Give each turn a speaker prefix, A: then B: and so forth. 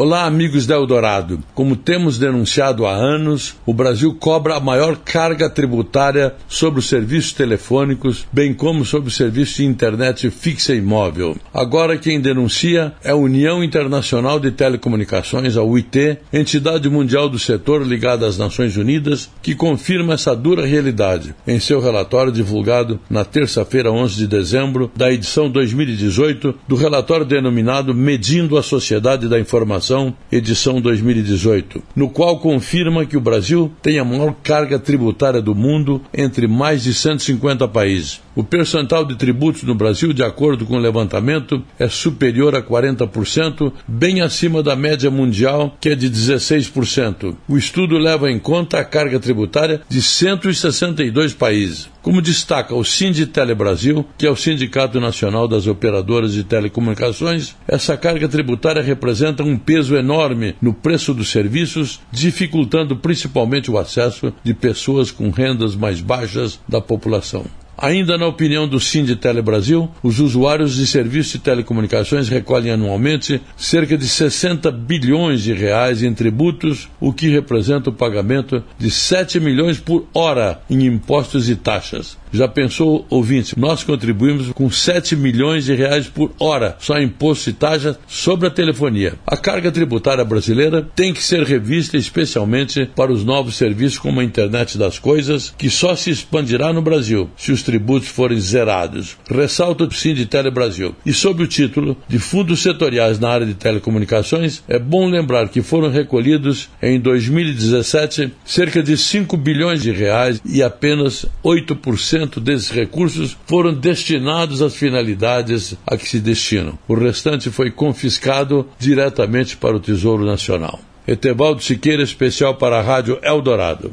A: Olá, amigos da Eldorado. Como temos denunciado há anos, o Brasil cobra a maior carga tributária sobre os serviços telefônicos, bem como sobre os serviços de internet fixa e móvel. Agora, quem denuncia é a União Internacional de Telecomunicações, a UIT, entidade mundial do setor ligada às Nações Unidas, que confirma essa dura realidade em seu relatório divulgado na terça-feira, 11 de dezembro, da edição 2018 do relatório denominado Medindo a Sociedade da Informação edição 2018, no qual confirma que o Brasil tem a maior carga tributária do mundo entre mais de 150 países. O percentual de tributos no Brasil, de acordo com o levantamento, é superior a 40%, bem acima da média mundial, que é de 16%. O estudo leva em conta a carga tributária de 162 países. Como destaca o Sinditele Brasil, que é o Sindicato Nacional das Operadoras de Telecomunicações, essa carga tributária representa um peso enorme no preço dos serviços, dificultando principalmente o acesso de pessoas com rendas mais baixas da população. Ainda na opinião do Sinditele Brasil, os usuários de serviços de telecomunicações recolhem anualmente cerca de 60 bilhões de reais em tributos, o que representa o pagamento de 7 milhões por hora em impostos e taxas. Já pensou, ouvinte, nós contribuímos com 7 milhões de reais por hora só em imposto e taxa sobre a telefonia. A carga tributária brasileira tem que ser revista especialmente para os novos serviços como a internet das coisas, que só se expandirá no Brasil se os tributos forem zerados. Ressalta o Sinditele Brasil. E sob o título de Fundos Setoriais na área de telecomunicações, é bom lembrar que foram recolhidos em 2017 cerca de 5 bilhões de reais e apenas 8% 90% desses recursos foram destinados às finalidades a que se destinam. O restante foi confiscado diretamente para o Tesouro Nacional. Etevaldo Siqueira, especial para a Rádio Eldorado.